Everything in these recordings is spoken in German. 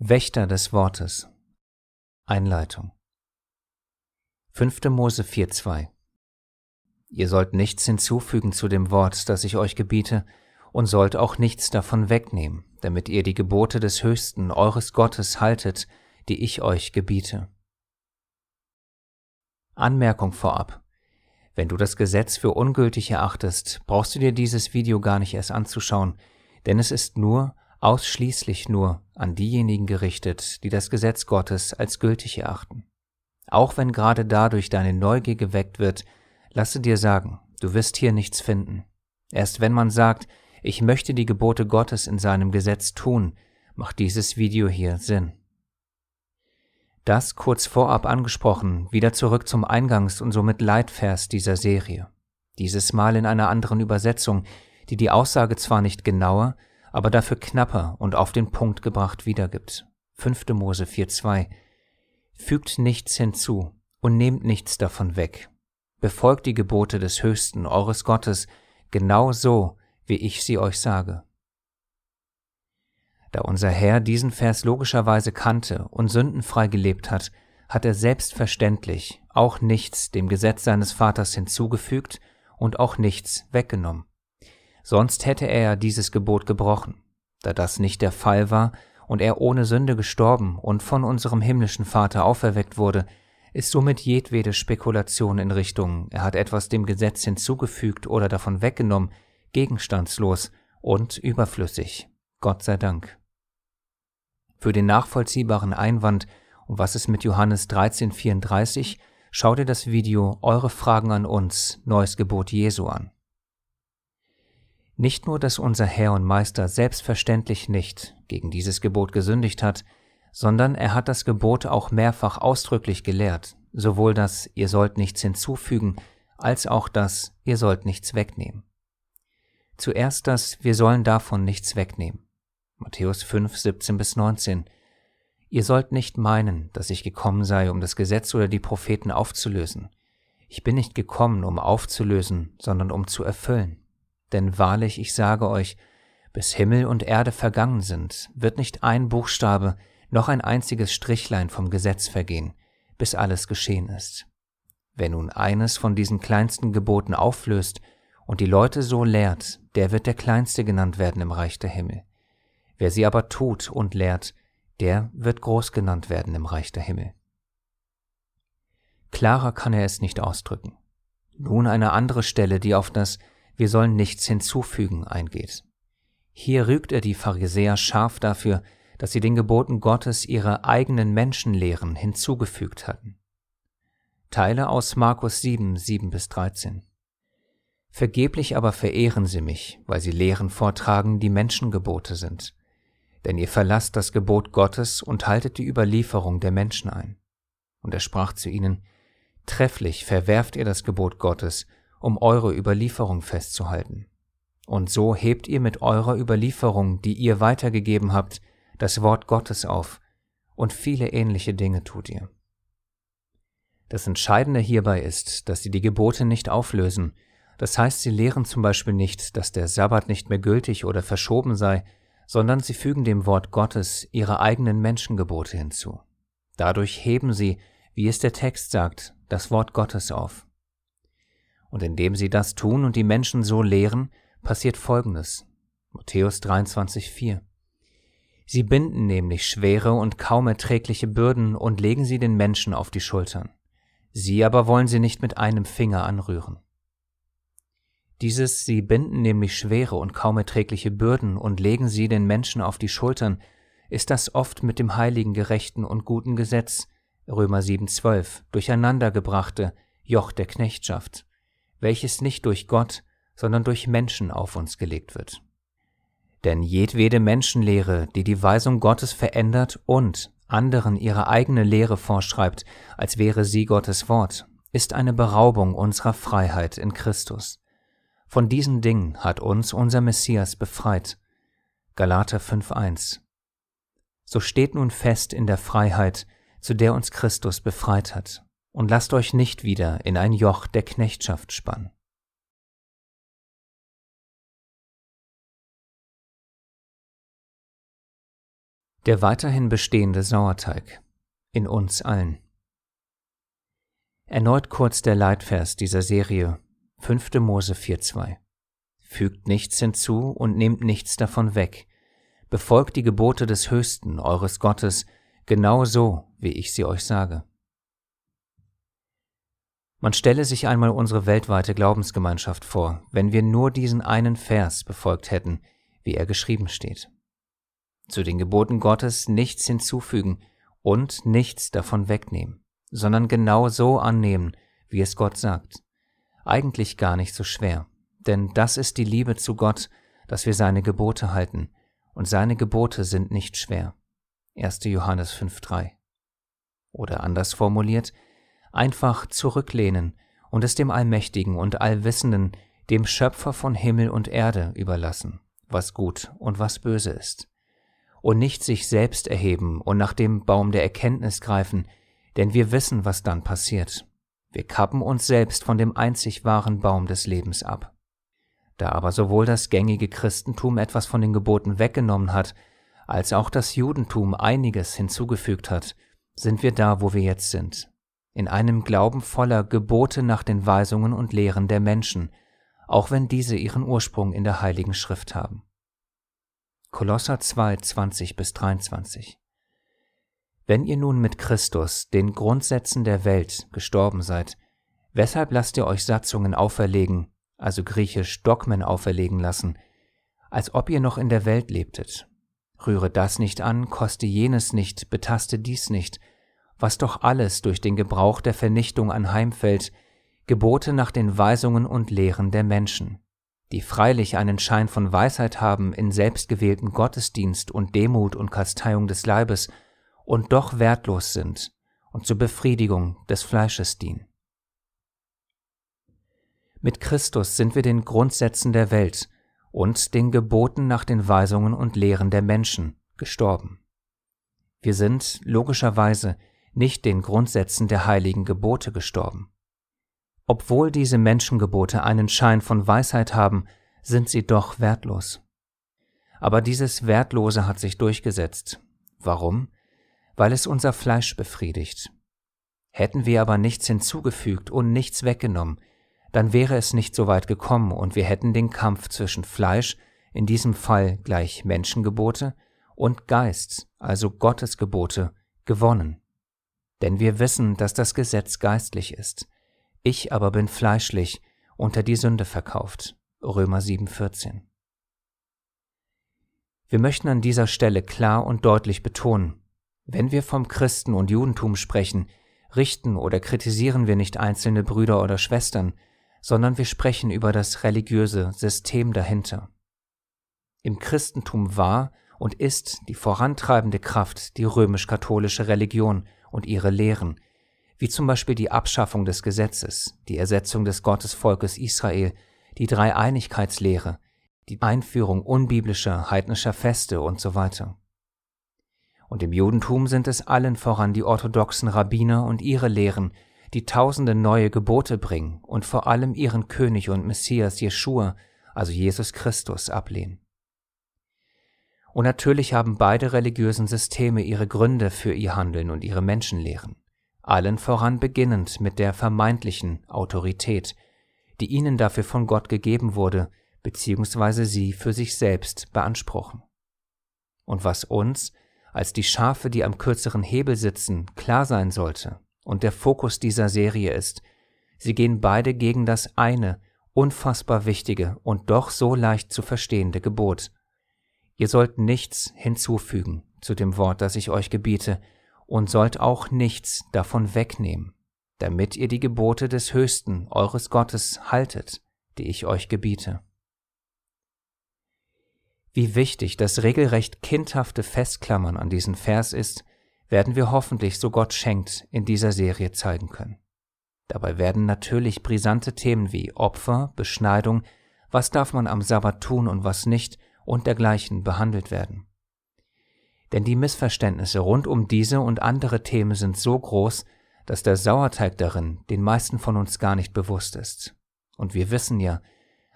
Wächter des Wortes Einleitung 5. Mose 4.2 Ihr sollt nichts hinzufügen zu dem Wort, das ich euch gebiete, und sollt auch nichts davon wegnehmen, damit ihr die Gebote des Höchsten eures Gottes haltet, die ich euch gebiete. Anmerkung vorab. Wenn du das Gesetz für ungültig erachtest, brauchst du dir dieses Video gar nicht erst anzuschauen, denn es ist nur, ausschließlich nur an diejenigen gerichtet, die das Gesetz Gottes als gültig erachten. Auch wenn gerade dadurch deine Neugier geweckt wird, lasse dir sagen, du wirst hier nichts finden. Erst wenn man sagt, ich möchte die Gebote Gottes in seinem Gesetz tun, macht dieses Video hier Sinn. Das kurz vorab angesprochen, wieder zurück zum Eingangs- und somit Leitvers dieser Serie. Dieses Mal in einer anderen Übersetzung, die die Aussage zwar nicht genauer, aber dafür knapper und auf den Punkt gebracht wiedergibt. 5. Mose 4.2 Fügt nichts hinzu und nehmt nichts davon weg. Befolgt die Gebote des Höchsten, eures Gottes, genau so, wie ich sie euch sage. Da unser Herr diesen Vers logischerweise kannte und sündenfrei gelebt hat, hat er selbstverständlich auch nichts dem Gesetz seines Vaters hinzugefügt und auch nichts weggenommen. Sonst hätte er dieses Gebot gebrochen. Da das nicht der Fall war und er ohne Sünde gestorben und von unserem himmlischen Vater auferweckt wurde, ist somit jedwede Spekulation in Richtung, er hat etwas dem Gesetz hinzugefügt oder davon weggenommen, gegenstandslos und überflüssig. Gott sei Dank. Für den nachvollziehbaren Einwand, um was es mit Johannes 13,34, schau dir das Video Eure Fragen an uns, Neues Gebot Jesu an. Nicht nur, dass unser Herr und Meister selbstverständlich nicht gegen dieses Gebot gesündigt hat, sondern er hat das Gebot auch mehrfach ausdrücklich gelehrt, sowohl das Ihr sollt nichts hinzufügen, als auch das Ihr sollt nichts wegnehmen. Zuerst das Wir sollen davon nichts wegnehmen. Matthäus 5, 17 bis 19. Ihr sollt nicht meinen, dass ich gekommen sei, um das Gesetz oder die Propheten aufzulösen. Ich bin nicht gekommen, um aufzulösen, sondern um zu erfüllen. Denn wahrlich, ich sage euch, bis Himmel und Erde vergangen sind, wird nicht ein Buchstabe noch ein einziges Strichlein vom Gesetz vergehen, bis alles geschehen ist. Wer nun eines von diesen kleinsten Geboten auflöst und die Leute so lehrt, der wird der Kleinste genannt werden im Reich der Himmel. Wer sie aber tut und lehrt, der wird groß genannt werden im Reich der Himmel. Klarer kann er es nicht ausdrücken. Nun eine andere Stelle, die auf das wir sollen nichts hinzufügen eingeht. Hier rügt er die Pharisäer scharf dafür, dass sie den Geboten Gottes ihre eigenen Menschenlehren hinzugefügt hatten. Teile aus Markus 7, 7 bis 13. Vergeblich aber verehren sie mich, weil sie Lehren vortragen, die Menschengebote sind. Denn ihr verlasst das Gebot Gottes und haltet die Überlieferung der Menschen ein. Und er sprach zu ihnen, Trefflich verwerft ihr das Gebot Gottes um eure Überlieferung festzuhalten. Und so hebt ihr mit eurer Überlieferung, die ihr weitergegeben habt, das Wort Gottes auf, und viele ähnliche Dinge tut ihr. Das Entscheidende hierbei ist, dass sie die Gebote nicht auflösen, das heißt, sie lehren zum Beispiel nicht, dass der Sabbat nicht mehr gültig oder verschoben sei, sondern sie fügen dem Wort Gottes ihre eigenen Menschengebote hinzu. Dadurch heben sie, wie es der Text sagt, das Wort Gottes auf. Und indem sie das tun und die Menschen so lehren, passiert Folgendes. Matthäus 23,4 Sie binden nämlich schwere und kaum erträgliche Bürden und legen sie den Menschen auf die Schultern. Sie aber wollen sie nicht mit einem Finger anrühren. Dieses Sie binden nämlich schwere und kaum erträgliche Bürden und legen sie den Menschen auf die Schultern, ist das oft mit dem heiligen, gerechten und guten Gesetz, Römer 7,12, durcheinandergebrachte Joch der Knechtschaft welches nicht durch Gott, sondern durch Menschen auf uns gelegt wird. Denn jedwede Menschenlehre, die die Weisung Gottes verändert und anderen ihre eigene Lehre vorschreibt, als wäre sie Gottes Wort, ist eine Beraubung unserer Freiheit in Christus. Von diesen Dingen hat uns unser Messias befreit. Galater 5.1 So steht nun fest in der Freiheit, zu der uns Christus befreit hat und lasst euch nicht wieder in ein Joch der Knechtschaft spannen. Der weiterhin bestehende Sauerteig in uns allen. Erneut kurz der Leitvers dieser Serie 5. Mose 4.2. Fügt nichts hinzu und nehmt nichts davon weg. Befolgt die Gebote des Höchsten, eures Gottes, genau so, wie ich sie euch sage. Man stelle sich einmal unsere weltweite Glaubensgemeinschaft vor, wenn wir nur diesen einen Vers befolgt hätten, wie er geschrieben steht. Zu den Geboten Gottes nichts hinzufügen und nichts davon wegnehmen, sondern genau so annehmen, wie es Gott sagt. Eigentlich gar nicht so schwer, denn das ist die Liebe zu Gott, dass wir seine Gebote halten, und seine Gebote sind nicht schwer. 1. Johannes 5.3. Oder anders formuliert, einfach zurücklehnen und es dem Allmächtigen und Allwissenden, dem Schöpfer von Himmel und Erde überlassen, was gut und was böse ist. Und nicht sich selbst erheben und nach dem Baum der Erkenntnis greifen, denn wir wissen, was dann passiert. Wir kappen uns selbst von dem einzig wahren Baum des Lebens ab. Da aber sowohl das gängige Christentum etwas von den Geboten weggenommen hat, als auch das Judentum einiges hinzugefügt hat, sind wir da, wo wir jetzt sind, in einem Glauben voller Gebote nach den Weisungen und Lehren der Menschen, auch wenn diese ihren Ursprung in der Heiligen Schrift haben. Kolosser 2, 20 bis 23 Wenn ihr nun mit Christus, den Grundsätzen der Welt, gestorben seid, weshalb lasst ihr euch Satzungen auferlegen, also griechisch Dogmen auferlegen lassen, als ob ihr noch in der Welt lebtet? Rühre das nicht an, koste jenes nicht, betaste dies nicht, was doch alles durch den Gebrauch der Vernichtung anheimfällt, Gebote nach den Weisungen und Lehren der Menschen, die freilich einen Schein von Weisheit haben in selbstgewählten Gottesdienst und Demut und Kasteiung des Leibes und doch wertlos sind und zur Befriedigung des Fleisches dienen. Mit Christus sind wir den Grundsätzen der Welt und den Geboten nach den Weisungen und Lehren der Menschen gestorben. Wir sind logischerweise nicht den Grundsätzen der heiligen Gebote gestorben. Obwohl diese Menschengebote einen Schein von Weisheit haben, sind sie doch wertlos. Aber dieses Wertlose hat sich durchgesetzt. Warum? Weil es unser Fleisch befriedigt. Hätten wir aber nichts hinzugefügt und nichts weggenommen, dann wäre es nicht so weit gekommen und wir hätten den Kampf zwischen Fleisch, in diesem Fall gleich Menschengebote, und Geist, also Gottes Gebote, gewonnen. Denn wir wissen, dass das Gesetz geistlich ist. Ich aber bin fleischlich, unter die Sünde verkauft. Römer 7,14. Wir möchten an dieser Stelle klar und deutlich betonen, wenn wir vom Christen und Judentum sprechen, richten oder kritisieren wir nicht einzelne Brüder oder Schwestern, sondern wir sprechen über das religiöse System dahinter. Im Christentum war und ist die vorantreibende Kraft die römisch-katholische Religion und ihre Lehren, wie zum Beispiel die Abschaffung des Gesetzes, die Ersetzung des Gottesvolkes Israel, die Dreieinigkeitslehre, die Einführung unbiblischer heidnischer Feste und so weiter. Und im Judentum sind es allen voran die orthodoxen Rabbiner und ihre Lehren, die tausende neue Gebote bringen und vor allem ihren König und Messias Jeschua, also Jesus Christus, ablehnen. Und natürlich haben beide religiösen Systeme ihre Gründe für ihr Handeln und ihre Menschenlehren, allen voran beginnend mit der vermeintlichen Autorität, die ihnen dafür von Gott gegeben wurde, beziehungsweise sie für sich selbst beanspruchen. Und was uns, als die Schafe, die am kürzeren Hebel sitzen, klar sein sollte, und der Fokus dieser Serie ist, sie gehen beide gegen das eine, unfassbar wichtige und doch so leicht zu verstehende Gebot, Ihr sollt nichts hinzufügen zu dem Wort, das ich euch gebiete, und sollt auch nichts davon wegnehmen, damit ihr die Gebote des Höchsten, eures Gottes, haltet, die ich euch gebiete. Wie wichtig das regelrecht kindhafte Festklammern an diesen Vers ist, werden wir hoffentlich, so Gott schenkt, in dieser Serie zeigen können. Dabei werden natürlich brisante Themen wie Opfer, Beschneidung, was darf man am Sabbat tun und was nicht, und dergleichen behandelt werden. Denn die Missverständnisse rund um diese und andere Themen sind so groß, dass der Sauerteig darin den meisten von uns gar nicht bewusst ist. Und wir wissen ja,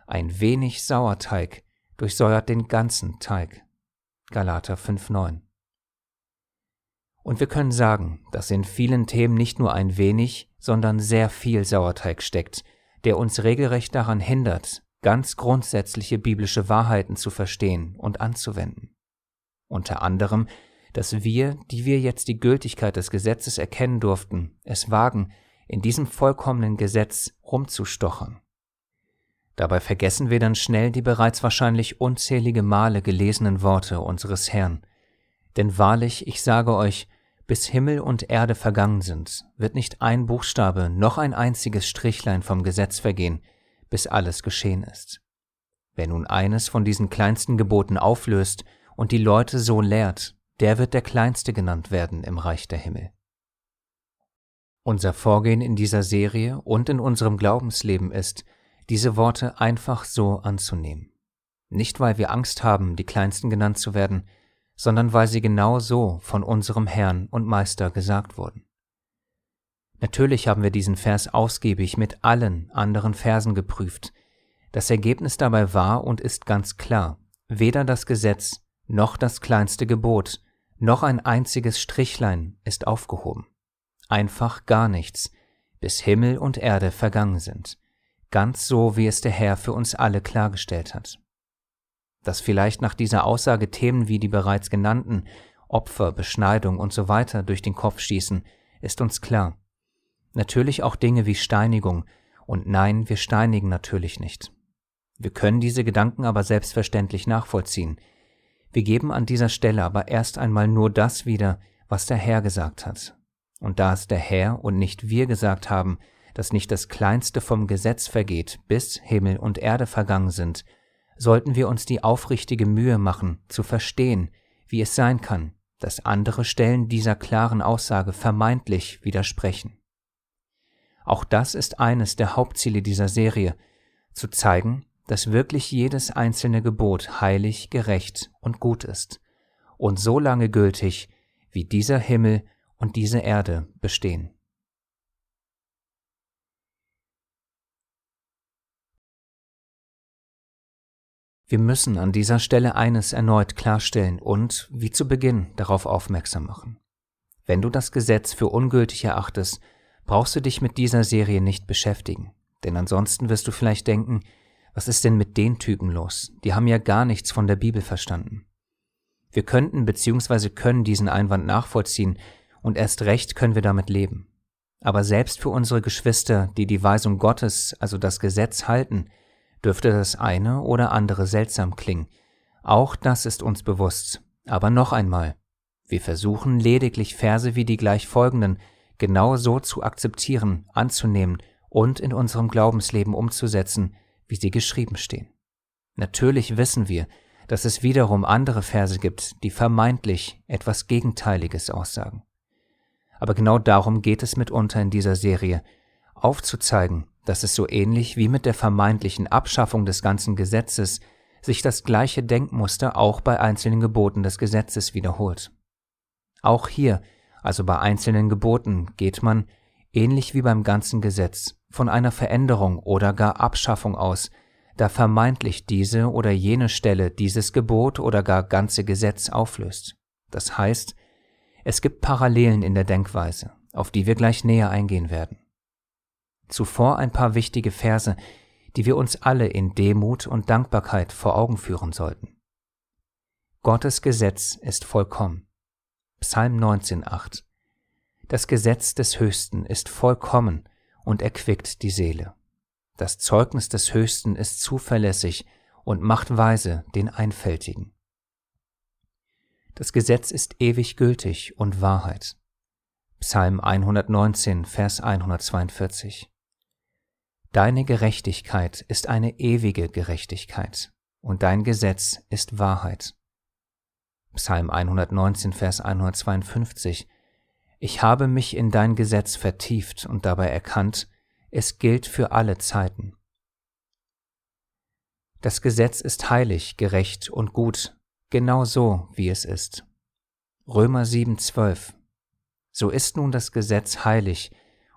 ein wenig Sauerteig durchsäuert den ganzen Teig. Galater 5,9 Und wir können sagen, dass in vielen Themen nicht nur ein wenig, sondern sehr viel Sauerteig steckt, der uns regelrecht daran hindert, ganz grundsätzliche biblische Wahrheiten zu verstehen und anzuwenden. Unter anderem, dass wir, die wir jetzt die Gültigkeit des Gesetzes erkennen durften, es wagen, in diesem vollkommenen Gesetz rumzustochern. Dabei vergessen wir dann schnell die bereits wahrscheinlich unzählige Male gelesenen Worte unseres Herrn. Denn wahrlich, ich sage euch, bis Himmel und Erde vergangen sind, wird nicht ein Buchstabe noch ein einziges Strichlein vom Gesetz vergehen, bis alles geschehen ist. Wer nun eines von diesen kleinsten Geboten auflöst und die Leute so lehrt, der wird der Kleinste genannt werden im Reich der Himmel. Unser Vorgehen in dieser Serie und in unserem Glaubensleben ist, diese Worte einfach so anzunehmen. Nicht weil wir Angst haben, die Kleinsten genannt zu werden, sondern weil sie genau so von unserem Herrn und Meister gesagt wurden. Natürlich haben wir diesen Vers ausgiebig mit allen anderen Versen geprüft. Das Ergebnis dabei war und ist ganz klar, weder das Gesetz noch das kleinste Gebot, noch ein einziges Strichlein ist aufgehoben. Einfach gar nichts, bis Himmel und Erde vergangen sind, ganz so wie es der Herr für uns alle klargestellt hat dass vielleicht nach dieser Aussage Themen wie die bereits genannten Opfer, Beschneidung und so weiter durch den Kopf schießen, ist uns klar. Natürlich auch Dinge wie Steinigung, und nein, wir steinigen natürlich nicht. Wir können diese Gedanken aber selbstverständlich nachvollziehen. Wir geben an dieser Stelle aber erst einmal nur das wieder, was der Herr gesagt hat. Und da es der Herr und nicht wir gesagt haben, dass nicht das Kleinste vom Gesetz vergeht, bis Himmel und Erde vergangen sind, sollten wir uns die aufrichtige Mühe machen, zu verstehen, wie es sein kann, dass andere Stellen dieser klaren Aussage vermeintlich widersprechen. Auch das ist eines der Hauptziele dieser Serie, zu zeigen, dass wirklich jedes einzelne Gebot heilig, gerecht und gut ist und so lange gültig, wie dieser Himmel und diese Erde bestehen. Wir müssen an dieser Stelle eines erneut klarstellen und, wie zu Beginn, darauf aufmerksam machen. Wenn du das Gesetz für ungültig erachtest, brauchst du dich mit dieser Serie nicht beschäftigen, denn ansonsten wirst du vielleicht denken, was ist denn mit den Typen los? Die haben ja gar nichts von der Bibel verstanden. Wir könnten bzw. können diesen Einwand nachvollziehen und erst recht können wir damit leben. Aber selbst für unsere Geschwister, die die Weisung Gottes, also das Gesetz halten, dürfte das eine oder andere seltsam klingen. Auch das ist uns bewusst. Aber noch einmal, wir versuchen lediglich Verse wie die gleich folgenden genau so zu akzeptieren, anzunehmen und in unserem Glaubensleben umzusetzen, wie sie geschrieben stehen. Natürlich wissen wir, dass es wiederum andere Verse gibt, die vermeintlich etwas Gegenteiliges aussagen. Aber genau darum geht es mitunter in dieser Serie, aufzuzeigen, dass es so ähnlich wie mit der vermeintlichen Abschaffung des ganzen Gesetzes sich das gleiche Denkmuster auch bei einzelnen Geboten des Gesetzes wiederholt. Auch hier, also bei einzelnen Geboten, geht man, ähnlich wie beim ganzen Gesetz, von einer Veränderung oder gar Abschaffung aus, da vermeintlich diese oder jene Stelle dieses Gebot oder gar ganze Gesetz auflöst. Das heißt, es gibt Parallelen in der Denkweise, auf die wir gleich näher eingehen werden. Zuvor ein paar wichtige Verse, die wir uns alle in Demut und Dankbarkeit vor Augen führen sollten. Gottes Gesetz ist vollkommen. Psalm 19,8 Das Gesetz des Höchsten ist vollkommen und erquickt die Seele. Das Zeugnis des Höchsten ist zuverlässig und macht weise den Einfältigen. Das Gesetz ist ewig gültig und Wahrheit. Psalm 119, Vers 142 Deine Gerechtigkeit ist eine ewige Gerechtigkeit und dein Gesetz ist Wahrheit. Psalm 119, Vers 152 Ich habe mich in dein Gesetz vertieft und dabei erkannt, es gilt für alle Zeiten. Das Gesetz ist heilig, gerecht und gut, genau so, wie es ist. Römer 7, 12 So ist nun das Gesetz heilig,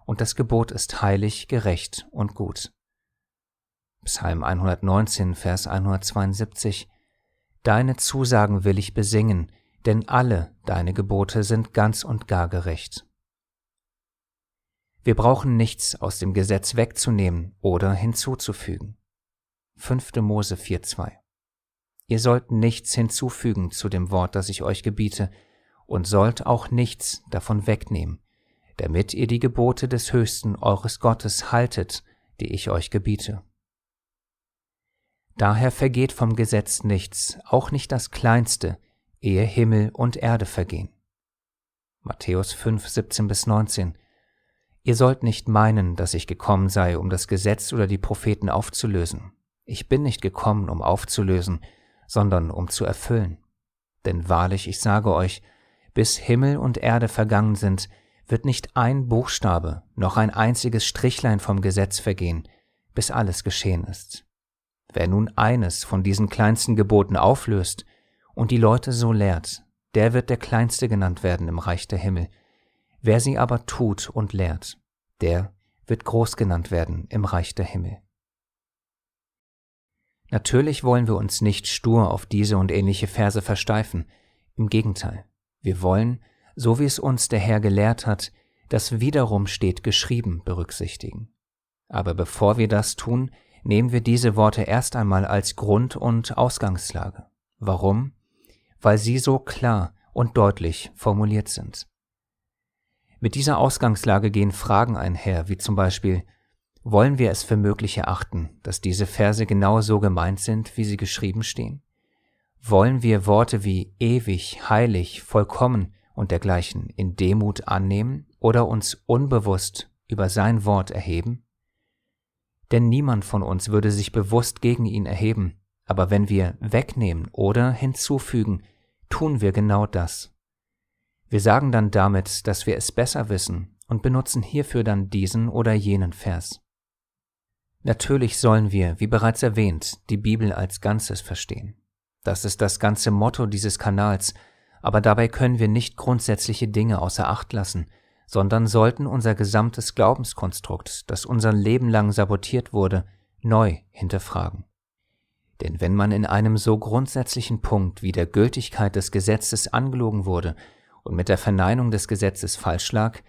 und das Gebot ist heilig, gerecht und gut. Psalm 119, Vers 172 Deine Zusagen will ich besingen, denn alle deine Gebote sind ganz und gar gerecht. Wir brauchen nichts aus dem Gesetz wegzunehmen oder hinzuzufügen. 5. Mose 4.2 Ihr sollt nichts hinzufügen zu dem Wort, das ich euch gebiete, und sollt auch nichts davon wegnehmen, damit ihr die Gebote des Höchsten eures Gottes haltet, die ich euch gebiete. Daher vergeht vom Gesetz nichts, auch nicht das Kleinste, ehe Himmel und Erde vergehen. Matthäus 5, 17 bis 19 Ihr sollt nicht meinen, dass ich gekommen sei, um das Gesetz oder die Propheten aufzulösen. Ich bin nicht gekommen, um aufzulösen, sondern um zu erfüllen. Denn wahrlich, ich sage euch, bis Himmel und Erde vergangen sind, wird nicht ein Buchstabe noch ein einziges Strichlein vom Gesetz vergehen, bis alles geschehen ist. Wer nun eines von diesen kleinsten Geboten auflöst und die Leute so lehrt, der wird der Kleinste genannt werden im Reich der Himmel. Wer sie aber tut und lehrt, der wird groß genannt werden im Reich der Himmel. Natürlich wollen wir uns nicht stur auf diese und ähnliche Verse versteifen, im Gegenteil, wir wollen, so wie es uns der Herr gelehrt hat, das wiederum steht geschrieben berücksichtigen. Aber bevor wir das tun, nehmen wir diese Worte erst einmal als Grund und Ausgangslage. Warum? Weil sie so klar und deutlich formuliert sind. Mit dieser Ausgangslage gehen Fragen einher, wie zum Beispiel, wollen wir es für möglich erachten, dass diese Verse genau so gemeint sind, wie sie geschrieben stehen? Wollen wir Worte wie ewig, heilig, vollkommen und dergleichen in Demut annehmen oder uns unbewusst über sein Wort erheben? Denn niemand von uns würde sich bewusst gegen ihn erheben, aber wenn wir wegnehmen oder hinzufügen, tun wir genau das. Wir sagen dann damit, dass wir es besser wissen und benutzen hierfür dann diesen oder jenen Vers. Natürlich sollen wir, wie bereits erwähnt, die Bibel als Ganzes verstehen. Das ist das ganze Motto dieses Kanals, aber dabei können wir nicht grundsätzliche Dinge außer Acht lassen, sondern sollten unser gesamtes Glaubenskonstrukt, das unser Leben lang sabotiert wurde, neu hinterfragen. Denn wenn man in einem so grundsätzlichen Punkt wie der Gültigkeit des Gesetzes angelogen wurde und mit der Verneinung des Gesetzes falsch lag,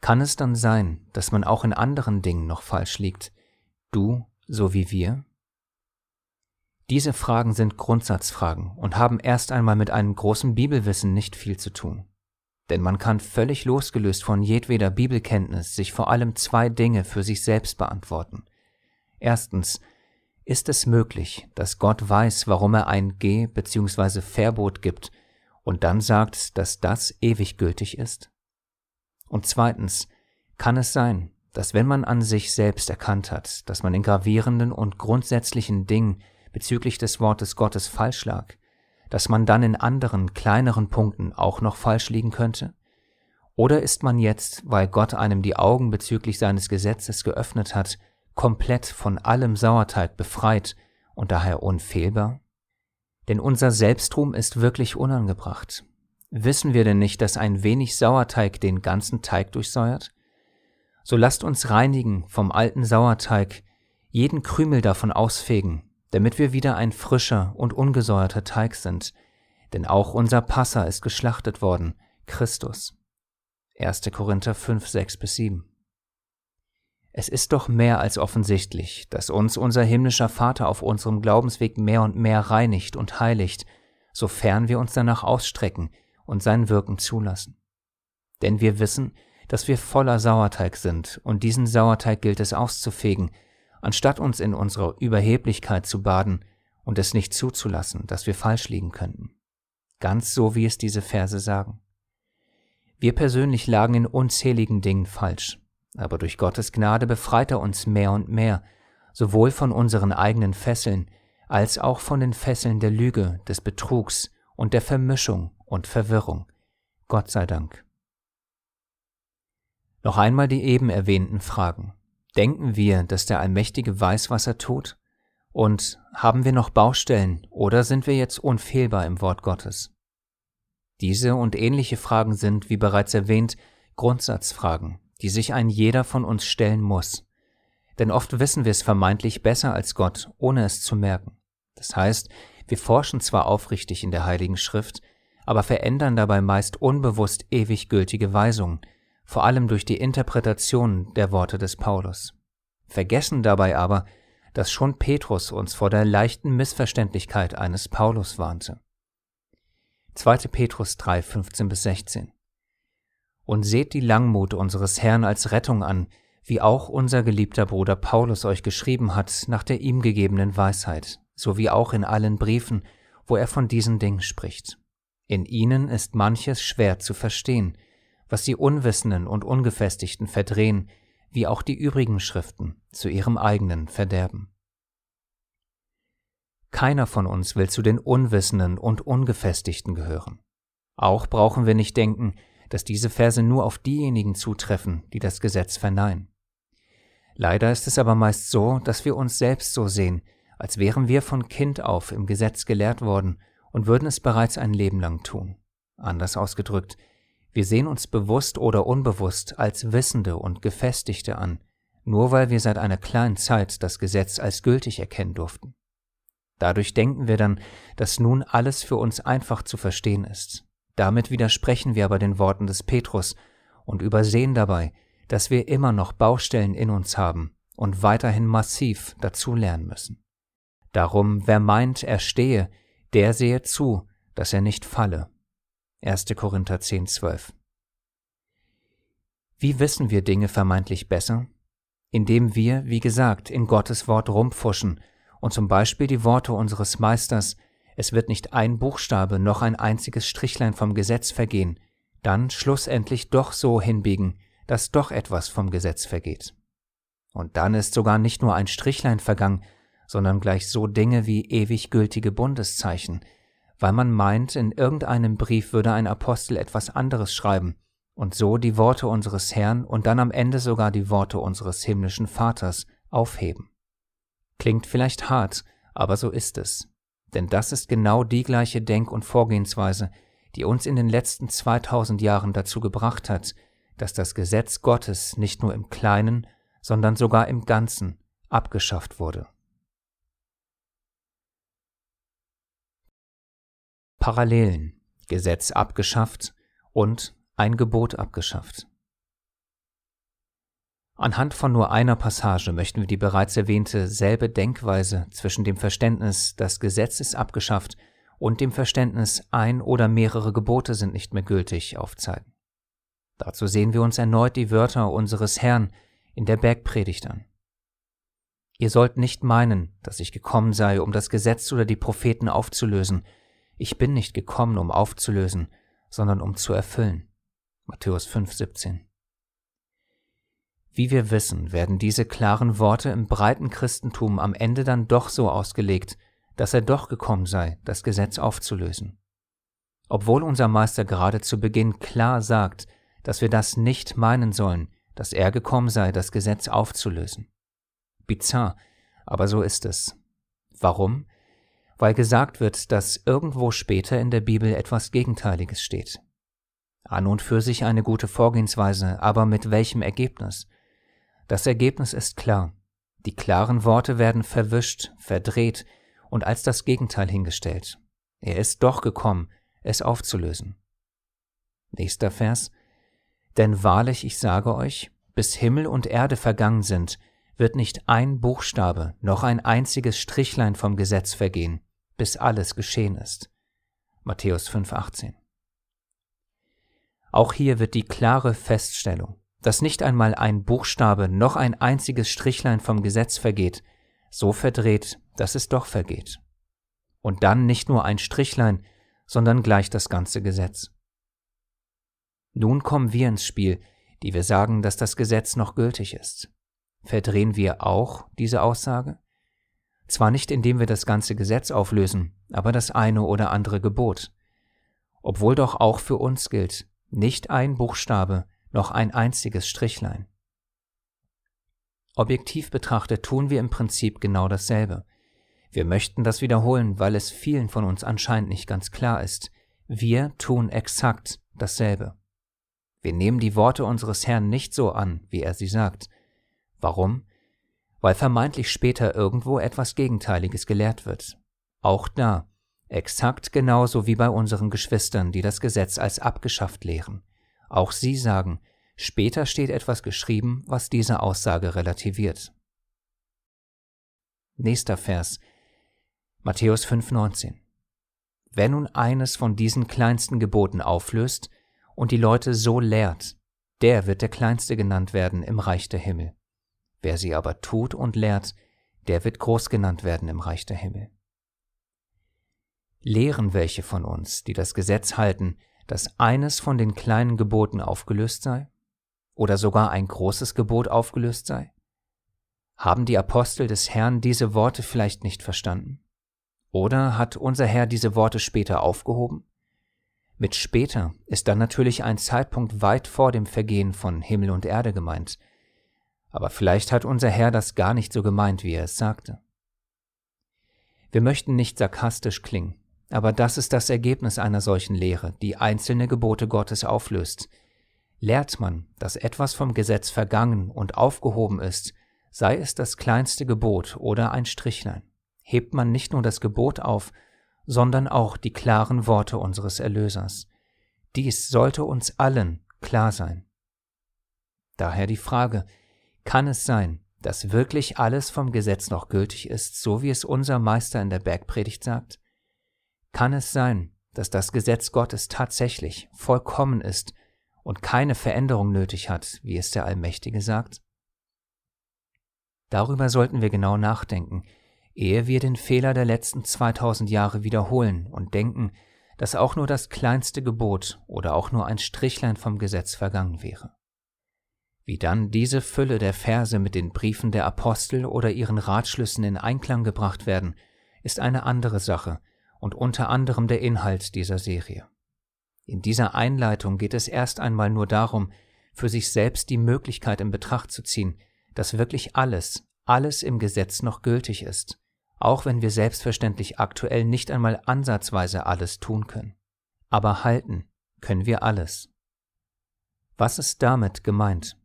kann es dann sein, dass man auch in anderen Dingen noch falsch liegt, Du so wie wir? Diese Fragen sind Grundsatzfragen und haben erst einmal mit einem großen Bibelwissen nicht viel zu tun. Denn man kann völlig losgelöst von jedweder Bibelkenntnis sich vor allem zwei Dinge für sich selbst beantworten. Erstens, ist es möglich, dass Gott weiß, warum er ein Geh- bzw. Verbot gibt und dann sagt, dass das ewig gültig ist? Und zweitens, kann es sein, dass wenn man an sich selbst erkannt hat, dass man in gravierenden und grundsätzlichen Dingen bezüglich des Wortes Gottes falsch lag, dass man dann in anderen, kleineren Punkten auch noch falsch liegen könnte? Oder ist man jetzt, weil Gott einem die Augen bezüglich seines Gesetzes geöffnet hat, komplett von allem Sauerteig befreit und daher unfehlbar? Denn unser Selbstruhm ist wirklich unangebracht. Wissen wir denn nicht, dass ein wenig Sauerteig den ganzen Teig durchsäuert? So lasst uns reinigen vom alten Sauerteig, jeden Krümel davon ausfegen, damit wir wieder ein frischer und ungesäuerter Teig sind, denn auch unser Passa ist geschlachtet worden, Christus. 1. Korinther 5, 6 bis 7. Es ist doch mehr als offensichtlich, dass uns unser himmlischer Vater auf unserem Glaubensweg mehr und mehr reinigt und heiligt, sofern wir uns danach ausstrecken und sein Wirken zulassen. Denn wir wissen, dass wir voller Sauerteig sind und diesen Sauerteig gilt es auszufegen, anstatt uns in unserer Überheblichkeit zu baden und es nicht zuzulassen, dass wir falsch liegen könnten. Ganz so, wie es diese Verse sagen. Wir persönlich lagen in unzähligen Dingen falsch, aber durch Gottes Gnade befreit er uns mehr und mehr, sowohl von unseren eigenen Fesseln als auch von den Fesseln der Lüge, des Betrugs und der Vermischung und Verwirrung. Gott sei Dank. Noch einmal die eben erwähnten Fragen. Denken wir, dass der Allmächtige weiß, was er tut? Und haben wir noch Baustellen oder sind wir jetzt unfehlbar im Wort Gottes? Diese und ähnliche Fragen sind, wie bereits erwähnt, Grundsatzfragen, die sich ein jeder von uns stellen muss. Denn oft wissen wir es vermeintlich besser als Gott, ohne es zu merken. Das heißt, wir forschen zwar aufrichtig in der Heiligen Schrift, aber verändern dabei meist unbewusst ewig gültige Weisungen, vor allem durch die Interpretation der Worte des Paulus. Vergessen dabei aber, dass schon Petrus uns vor der leichten Missverständlichkeit eines Paulus warnte. 2. Petrus 3, 15 bis 16 Und seht die Langmut unseres Herrn als Rettung an, wie auch unser geliebter Bruder Paulus euch geschrieben hat nach der ihm gegebenen Weisheit, so wie auch in allen Briefen, wo er von diesen Dingen spricht. In ihnen ist manches schwer zu verstehen, was die Unwissenden und Ungefestigten verdrehen, wie auch die übrigen Schriften zu ihrem eigenen Verderben. Keiner von uns will zu den Unwissenden und Ungefestigten gehören. Auch brauchen wir nicht denken, dass diese Verse nur auf diejenigen zutreffen, die das Gesetz verneinen. Leider ist es aber meist so, dass wir uns selbst so sehen, als wären wir von Kind auf im Gesetz gelehrt worden und würden es bereits ein Leben lang tun. Anders ausgedrückt, wir sehen uns bewusst oder unbewusst als Wissende und Gefestigte an, nur weil wir seit einer kleinen Zeit das Gesetz als gültig erkennen durften. Dadurch denken wir dann, dass nun alles für uns einfach zu verstehen ist. Damit widersprechen wir aber den Worten des Petrus und übersehen dabei, dass wir immer noch Baustellen in uns haben und weiterhin massiv dazu lernen müssen. Darum, wer meint, er stehe, der sehe zu, dass er nicht falle. 1. Korinther 10, 12. Wie wissen wir Dinge vermeintlich besser? Indem wir, wie gesagt, in Gottes Wort rumpfuschen und zum Beispiel die Worte unseres Meisters, es wird nicht ein Buchstabe noch ein einziges Strichlein vom Gesetz vergehen, dann schlussendlich doch so hinbiegen, dass doch etwas vom Gesetz vergeht. Und dann ist sogar nicht nur ein Strichlein vergangen, sondern gleich so Dinge wie ewig gültige Bundeszeichen, weil man meint, in irgendeinem Brief würde ein Apostel etwas anderes schreiben und so die Worte unseres Herrn und dann am Ende sogar die Worte unseres himmlischen Vaters aufheben. Klingt vielleicht hart, aber so ist es. Denn das ist genau die gleiche Denk- und Vorgehensweise, die uns in den letzten 2000 Jahren dazu gebracht hat, dass das Gesetz Gottes nicht nur im Kleinen, sondern sogar im Ganzen abgeschafft wurde. Parallelen Gesetz abgeschafft und ein Gebot abgeschafft. Anhand von nur einer Passage möchten wir die bereits erwähnte selbe Denkweise zwischen dem Verständnis, das Gesetz ist abgeschafft, und dem Verständnis, ein oder mehrere Gebote sind nicht mehr gültig, aufzeigen. Dazu sehen wir uns erneut die Wörter unseres Herrn in der Bergpredigt an. Ihr sollt nicht meinen, dass ich gekommen sei, um das Gesetz oder die Propheten aufzulösen. Ich bin nicht gekommen, um aufzulösen, sondern um zu erfüllen. Matthäus 5, 17. Wie wir wissen, werden diese klaren Worte im breiten Christentum am Ende dann doch so ausgelegt, dass er doch gekommen sei, das Gesetz aufzulösen. Obwohl unser Meister gerade zu Beginn klar sagt, dass wir das nicht meinen sollen, dass er gekommen sei, das Gesetz aufzulösen. Bizarr, aber so ist es. Warum? Weil gesagt wird, dass irgendwo später in der Bibel etwas Gegenteiliges steht. An und für sich eine gute Vorgehensweise, aber mit welchem Ergebnis? Das Ergebnis ist klar. Die klaren Worte werden verwischt, verdreht und als das Gegenteil hingestellt. Er ist doch gekommen, es aufzulösen. Nächster Vers. Denn wahrlich, ich sage euch, bis Himmel und Erde vergangen sind, wird nicht ein Buchstabe noch ein einziges Strichlein vom Gesetz vergehen, bis alles geschehen ist. Matthäus 5,18. Auch hier wird die klare Feststellung, dass nicht einmal ein Buchstabe noch ein einziges Strichlein vom Gesetz vergeht, so verdreht, dass es doch vergeht. Und dann nicht nur ein Strichlein, sondern gleich das ganze Gesetz. Nun kommen wir ins Spiel, die wir sagen, dass das Gesetz noch gültig ist. Verdrehen wir auch diese Aussage? Zwar nicht indem wir das ganze Gesetz auflösen, aber das eine oder andere Gebot. Obwohl doch auch für uns gilt, nicht ein Buchstabe, noch ein einziges Strichlein. Objektiv betrachtet tun wir im Prinzip genau dasselbe. Wir möchten das wiederholen, weil es vielen von uns anscheinend nicht ganz klar ist. Wir tun exakt dasselbe. Wir nehmen die Worte unseres Herrn nicht so an, wie er sie sagt. Warum? Weil vermeintlich später irgendwo etwas Gegenteiliges gelehrt wird. Auch da, exakt genauso wie bei unseren Geschwistern, die das Gesetz als abgeschafft lehren. Auch sie sagen, später steht etwas geschrieben, was diese Aussage relativiert. Nächster Vers Matthäus 5,19 Wer nun eines von diesen kleinsten Geboten auflöst und die Leute so lehrt, der wird der Kleinste genannt werden im Reich der Himmel. Wer sie aber tut und lehrt, der wird groß genannt werden im Reich der Himmel. Lehren welche von uns, die das Gesetz halten, dass eines von den kleinen Geboten aufgelöst sei? Oder sogar ein großes Gebot aufgelöst sei? Haben die Apostel des Herrn diese Worte vielleicht nicht verstanden? Oder hat unser Herr diese Worte später aufgehoben? Mit später ist dann natürlich ein Zeitpunkt weit vor dem Vergehen von Himmel und Erde gemeint. Aber vielleicht hat unser Herr das gar nicht so gemeint, wie er es sagte. Wir möchten nicht sarkastisch klingen, aber das ist das Ergebnis einer solchen Lehre, die einzelne Gebote Gottes auflöst. Lehrt man, dass etwas vom Gesetz vergangen und aufgehoben ist, sei es das kleinste Gebot oder ein Strichlein, hebt man nicht nur das Gebot auf, sondern auch die klaren Worte unseres Erlösers. Dies sollte uns allen klar sein. Daher die Frage, kann es sein, dass wirklich alles vom Gesetz noch gültig ist, so wie es unser Meister in der Bergpredigt sagt? Kann es sein, dass das Gesetz Gottes tatsächlich vollkommen ist und keine Veränderung nötig hat, wie es der Allmächtige sagt? Darüber sollten wir genau nachdenken, ehe wir den Fehler der letzten 2000 Jahre wiederholen und denken, dass auch nur das kleinste Gebot oder auch nur ein Strichlein vom Gesetz vergangen wäre. Wie dann diese Fülle der Verse mit den Briefen der Apostel oder ihren Ratschlüssen in Einklang gebracht werden, ist eine andere Sache, und unter anderem der Inhalt dieser Serie. In dieser Einleitung geht es erst einmal nur darum, für sich selbst die Möglichkeit in Betracht zu ziehen, dass wirklich alles, alles im Gesetz noch gültig ist, auch wenn wir selbstverständlich aktuell nicht einmal ansatzweise alles tun können. Aber halten können wir alles. Was ist damit gemeint?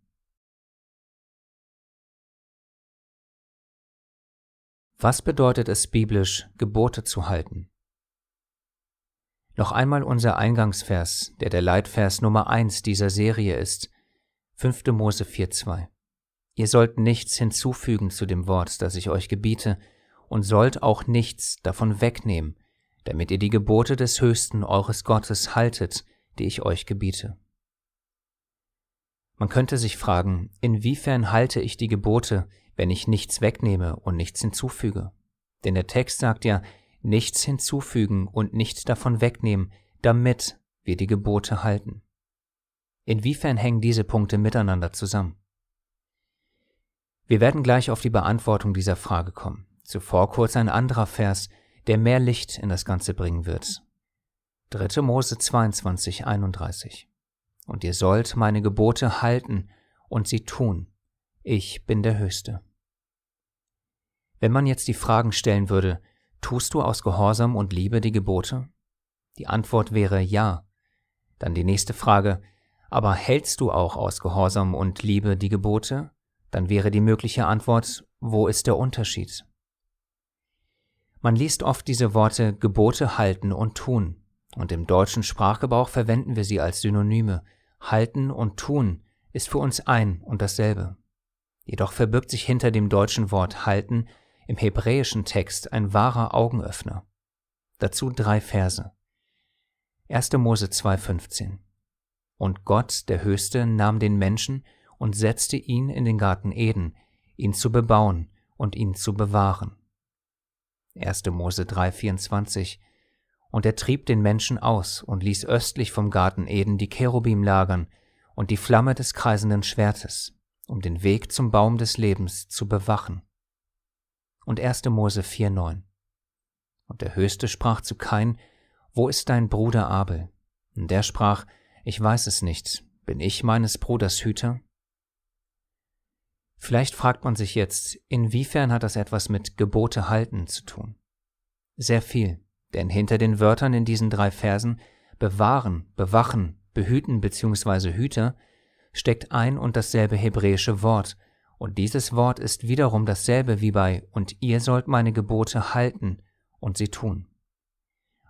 Was bedeutet es biblisch, Gebote zu halten? Noch einmal unser Eingangsvers, der der Leitvers Nummer 1 dieser Serie ist, 5. Mose 4.2. Ihr sollt nichts hinzufügen zu dem Wort, das ich euch gebiete, und sollt auch nichts davon wegnehmen, damit ihr die Gebote des Höchsten eures Gottes haltet, die ich euch gebiete. Man könnte sich fragen, inwiefern halte ich die Gebote, wenn ich nichts wegnehme und nichts hinzufüge? Denn der Text sagt ja, nichts hinzufügen und nichts davon wegnehmen, damit wir die Gebote halten. Inwiefern hängen diese Punkte miteinander zusammen? Wir werden gleich auf die Beantwortung dieser Frage kommen. Zuvor kurz ein anderer Vers, der mehr Licht in das Ganze bringen wird. 3. Mose 22, 31. Und ihr sollt meine Gebote halten und sie tun. Ich bin der Höchste. Wenn man jetzt die Fragen stellen würde, Tust du aus Gehorsam und Liebe die Gebote? Die Antwort wäre ja. Dann die nächste Frage, aber hältst du auch aus Gehorsam und Liebe die Gebote? Dann wäre die mögliche Antwort, wo ist der Unterschied? Man liest oft diese Worte Gebote halten und tun, und im deutschen Sprachgebrauch verwenden wir sie als Synonyme. Halten und tun ist für uns ein und dasselbe. Jedoch verbirgt sich hinter dem deutschen Wort halten im hebräischen Text ein wahrer Augenöffner. Dazu drei Verse. 1. Mose 2,15 Und Gott, der Höchste, nahm den Menschen und setzte ihn in den Garten Eden, ihn zu bebauen und ihn zu bewahren. 1. Mose 3,24 Und er trieb den Menschen aus und ließ östlich vom Garten Eden die Cherubim lagern und die Flamme des kreisenden Schwertes, um den Weg zum Baum des Lebens zu bewachen und 1. Mose 4,9. Und der Höchste sprach zu Kain, Wo ist dein Bruder Abel? Und der sprach, Ich weiß es nicht, bin ich meines Bruders Hüter? Vielleicht fragt man sich jetzt, inwiefern hat das etwas mit Gebote halten zu tun? Sehr viel, denn hinter den Wörtern in diesen drei Versen bewahren, bewachen, behüten bzw. Hüter steckt ein und dasselbe hebräische Wort, und dieses Wort ist wiederum dasselbe wie bei Und ihr sollt meine Gebote halten und sie tun.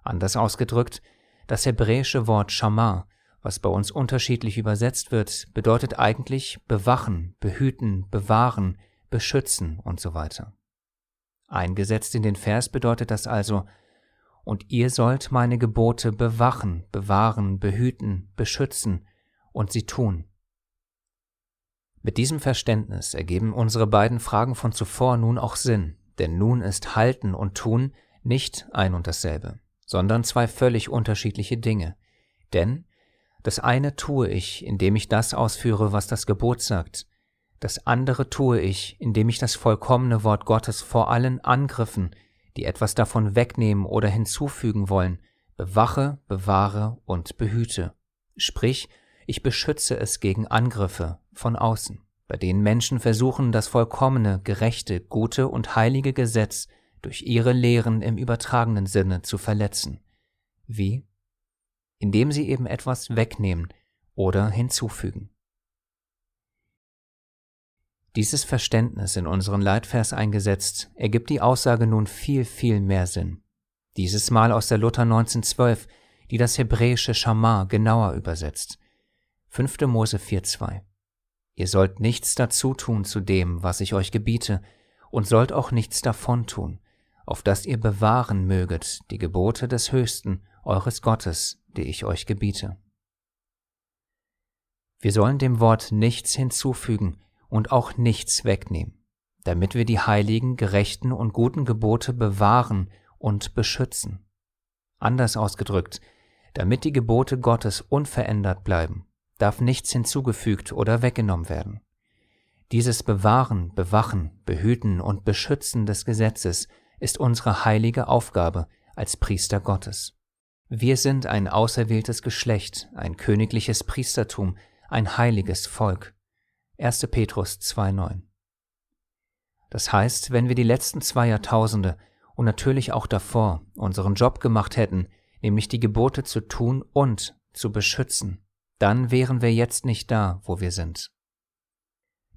Anders ausgedrückt, das hebräische Wort Shamar, was bei uns unterschiedlich übersetzt wird, bedeutet eigentlich bewachen, behüten, bewahren, beschützen und so weiter. Eingesetzt in den Vers bedeutet das also, und ihr sollt meine Gebote bewachen, bewahren, behüten, beschützen und sie tun. Mit diesem Verständnis ergeben unsere beiden Fragen von zuvor nun auch Sinn, denn nun ist Halten und Tun nicht ein und dasselbe, sondern zwei völlig unterschiedliche Dinge. Denn das eine tue ich, indem ich das ausführe, was das Gebot sagt, das andere tue ich, indem ich das vollkommene Wort Gottes vor allen Angriffen, die etwas davon wegnehmen oder hinzufügen wollen, bewache, bewahre und behüte. Sprich, ich beschütze es gegen Angriffe von außen, bei denen Menschen versuchen, das vollkommene, gerechte, gute und heilige Gesetz durch ihre Lehren im übertragenen Sinne zu verletzen. Wie? Indem sie eben etwas wegnehmen oder hinzufügen. Dieses Verständnis in unseren Leitvers eingesetzt, ergibt die Aussage nun viel, viel mehr Sinn. Dieses Mal aus der Luther 1912, die das hebräische Schamar genauer übersetzt. 5. Mose 4.2 Ihr sollt nichts dazu tun zu dem, was ich euch gebiete, und sollt auch nichts davon tun, auf dass ihr bewahren möget die Gebote des Höchsten, eures Gottes, die ich euch gebiete. Wir sollen dem Wort nichts hinzufügen und auch nichts wegnehmen, damit wir die heiligen, gerechten und guten Gebote bewahren und beschützen. Anders ausgedrückt, damit die Gebote Gottes unverändert bleiben darf nichts hinzugefügt oder weggenommen werden. Dieses Bewahren, Bewachen, Behüten und Beschützen des Gesetzes ist unsere heilige Aufgabe als Priester Gottes. Wir sind ein auserwähltes Geschlecht, ein königliches Priestertum, ein heiliges Volk. 1. Petrus 2.9 Das heißt, wenn wir die letzten zwei Jahrtausende und natürlich auch davor unseren Job gemacht hätten, nämlich die Gebote zu tun und zu beschützen, dann wären wir jetzt nicht da, wo wir sind.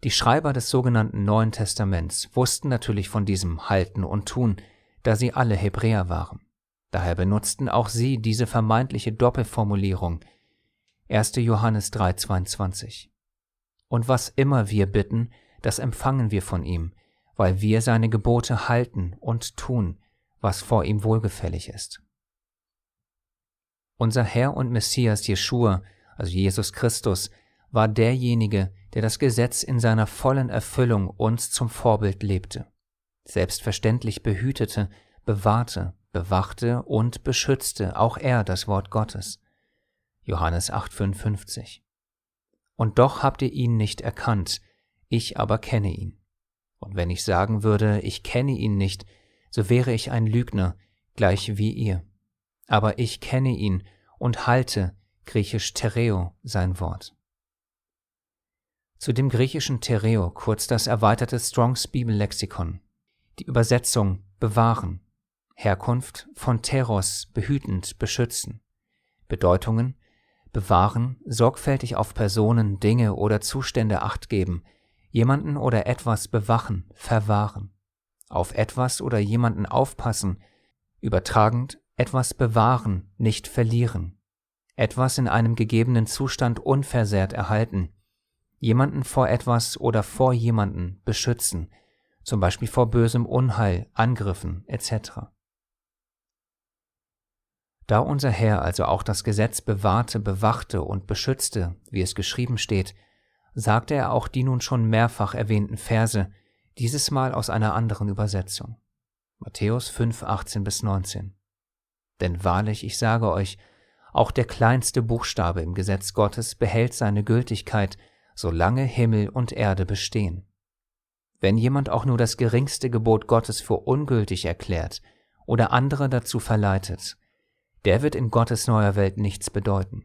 Die Schreiber des sogenannten Neuen Testaments wussten natürlich von diesem Halten und Tun, da sie alle Hebräer waren. Daher benutzten auch sie diese vermeintliche Doppelformulierung 1. Johannes 3:22. Und was immer wir bitten, das empfangen wir von ihm, weil wir seine Gebote halten und tun, was vor ihm wohlgefällig ist. Unser Herr und Messias Jeschua also Jesus Christus, war derjenige, der das Gesetz in seiner vollen Erfüllung uns zum Vorbild lebte, selbstverständlich behütete, bewahrte, bewachte und beschützte auch er das Wort Gottes. Johannes 8,55 Und doch habt ihr ihn nicht erkannt, ich aber kenne ihn. Und wenn ich sagen würde, ich kenne ihn nicht, so wäre ich ein Lügner, gleich wie ihr. Aber ich kenne ihn und halte, griechisch Tereo sein Wort. Zu dem griechischen Tereo kurz das erweiterte Strongs Bibellexikon, die Übersetzung bewahren, Herkunft von Teros behütend, beschützen, Bedeutungen bewahren, sorgfältig auf Personen, Dinge oder Zustände acht geben, jemanden oder etwas bewachen, verwahren, auf etwas oder jemanden aufpassen, übertragend etwas bewahren, nicht verlieren, etwas in einem gegebenen Zustand unversehrt erhalten, jemanden vor etwas oder vor jemanden beschützen, zum Beispiel vor bösem Unheil, Angriffen etc. Da unser Herr also auch das Gesetz bewahrte, bewachte und beschützte, wie es geschrieben steht, sagte er auch die nun schon mehrfach erwähnten Verse, dieses Mal aus einer anderen Übersetzung. Matthäus 5, 18 bis 19. Denn wahrlich, ich sage euch, auch der kleinste Buchstabe im Gesetz Gottes behält seine Gültigkeit, solange Himmel und Erde bestehen. Wenn jemand auch nur das geringste Gebot Gottes für ungültig erklärt oder andere dazu verleitet, der wird in Gottes neuer Welt nichts bedeuten.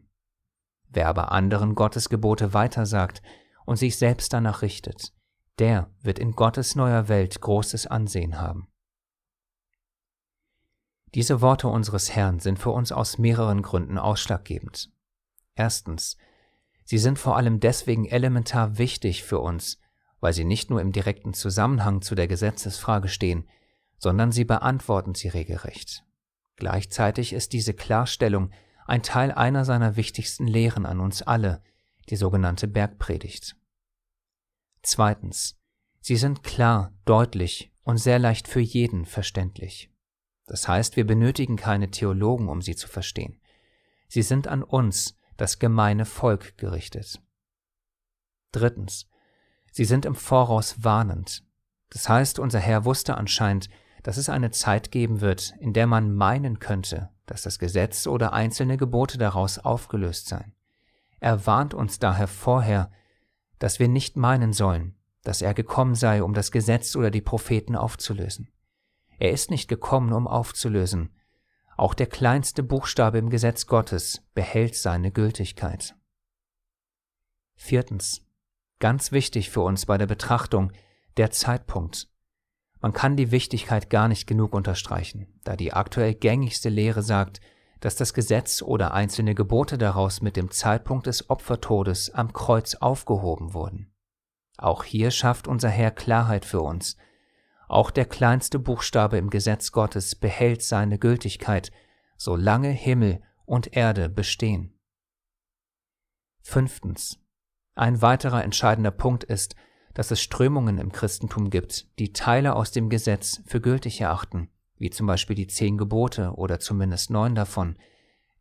Wer aber anderen Gottes Gebote weitersagt und sich selbst danach richtet, der wird in Gottes neuer Welt großes Ansehen haben. Diese Worte unseres Herrn sind für uns aus mehreren Gründen ausschlaggebend. Erstens, sie sind vor allem deswegen elementar wichtig für uns, weil sie nicht nur im direkten Zusammenhang zu der Gesetzesfrage stehen, sondern sie beantworten sie regelrecht. Gleichzeitig ist diese Klarstellung ein Teil einer seiner wichtigsten Lehren an uns alle, die sogenannte Bergpredigt. Zweitens, sie sind klar, deutlich und sehr leicht für jeden verständlich. Das heißt, wir benötigen keine Theologen, um sie zu verstehen. Sie sind an uns, das gemeine Volk, gerichtet. Drittens, sie sind im Voraus warnend. Das heißt, unser Herr wusste anscheinend, dass es eine Zeit geben wird, in der man meinen könnte, dass das Gesetz oder einzelne Gebote daraus aufgelöst seien. Er warnt uns daher vorher, dass wir nicht meinen sollen, dass er gekommen sei, um das Gesetz oder die Propheten aufzulösen. Er ist nicht gekommen, um aufzulösen. Auch der kleinste Buchstabe im Gesetz Gottes behält seine Gültigkeit. Viertens. Ganz wichtig für uns bei der Betrachtung der Zeitpunkt. Man kann die Wichtigkeit gar nicht genug unterstreichen, da die aktuell gängigste Lehre sagt, dass das Gesetz oder einzelne Gebote daraus mit dem Zeitpunkt des Opfertodes am Kreuz aufgehoben wurden. Auch hier schafft unser Herr Klarheit für uns. Auch der kleinste Buchstabe im Gesetz Gottes behält seine Gültigkeit, solange Himmel und Erde bestehen. Fünftens. Ein weiterer entscheidender Punkt ist, dass es Strömungen im Christentum gibt, die Teile aus dem Gesetz für gültig erachten, wie zum Beispiel die zehn Gebote oder zumindest neun davon.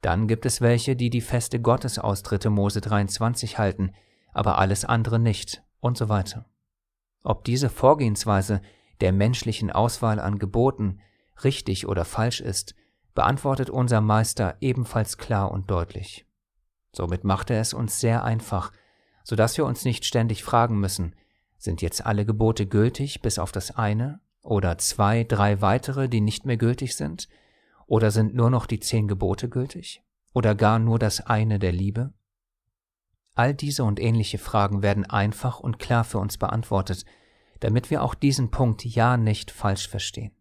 Dann gibt es welche, die die Feste Gottes aus 3. Mose 23 halten, aber alles andere nicht und so weiter. Ob diese Vorgehensweise der menschlichen Auswahl an Geboten richtig oder falsch ist, beantwortet unser Meister ebenfalls klar und deutlich. Somit macht er es uns sehr einfach, so dass wir uns nicht ständig fragen müssen, sind jetzt alle Gebote gültig bis auf das eine oder zwei, drei weitere, die nicht mehr gültig sind? Oder sind nur noch die zehn Gebote gültig? Oder gar nur das eine der Liebe? All diese und ähnliche Fragen werden einfach und klar für uns beantwortet, damit wir auch diesen Punkt ja nicht falsch verstehen.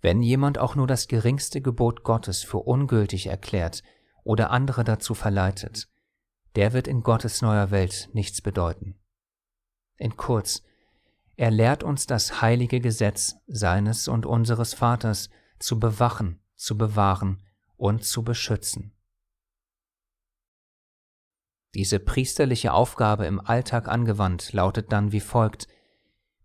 Wenn jemand auch nur das geringste Gebot Gottes für ungültig erklärt oder andere dazu verleitet, der wird in Gottes neuer Welt nichts bedeuten. In kurz, er lehrt uns das heilige Gesetz seines und unseres Vaters zu bewachen, zu bewahren und zu beschützen. Diese priesterliche Aufgabe im Alltag angewandt lautet dann wie folgt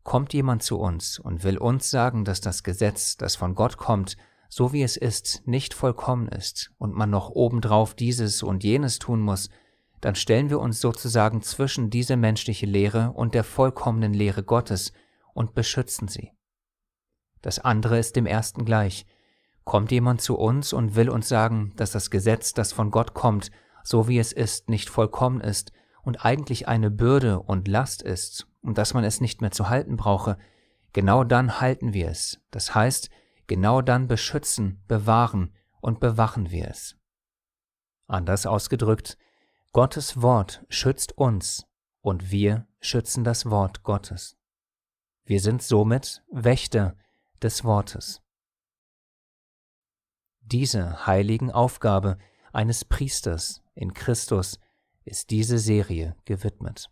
Kommt jemand zu uns und will uns sagen, dass das Gesetz, das von Gott kommt, so wie es ist, nicht vollkommen ist und man noch obendrauf dieses und jenes tun muss, dann stellen wir uns sozusagen zwischen diese menschliche Lehre und der vollkommenen Lehre Gottes und beschützen sie. Das andere ist dem ersten gleich. Kommt jemand zu uns und will uns sagen, dass das Gesetz, das von Gott kommt, so wie es ist, nicht vollkommen ist und eigentlich eine Bürde und Last ist und dass man es nicht mehr zu halten brauche, genau dann halten wir es, das heißt, genau dann beschützen, bewahren und bewachen wir es. Anders ausgedrückt, Gottes Wort schützt uns und wir schützen das Wort Gottes. Wir sind somit Wächter des Wortes. Diese heiligen Aufgabe eines Priesters in Christus ist diese Serie gewidmet.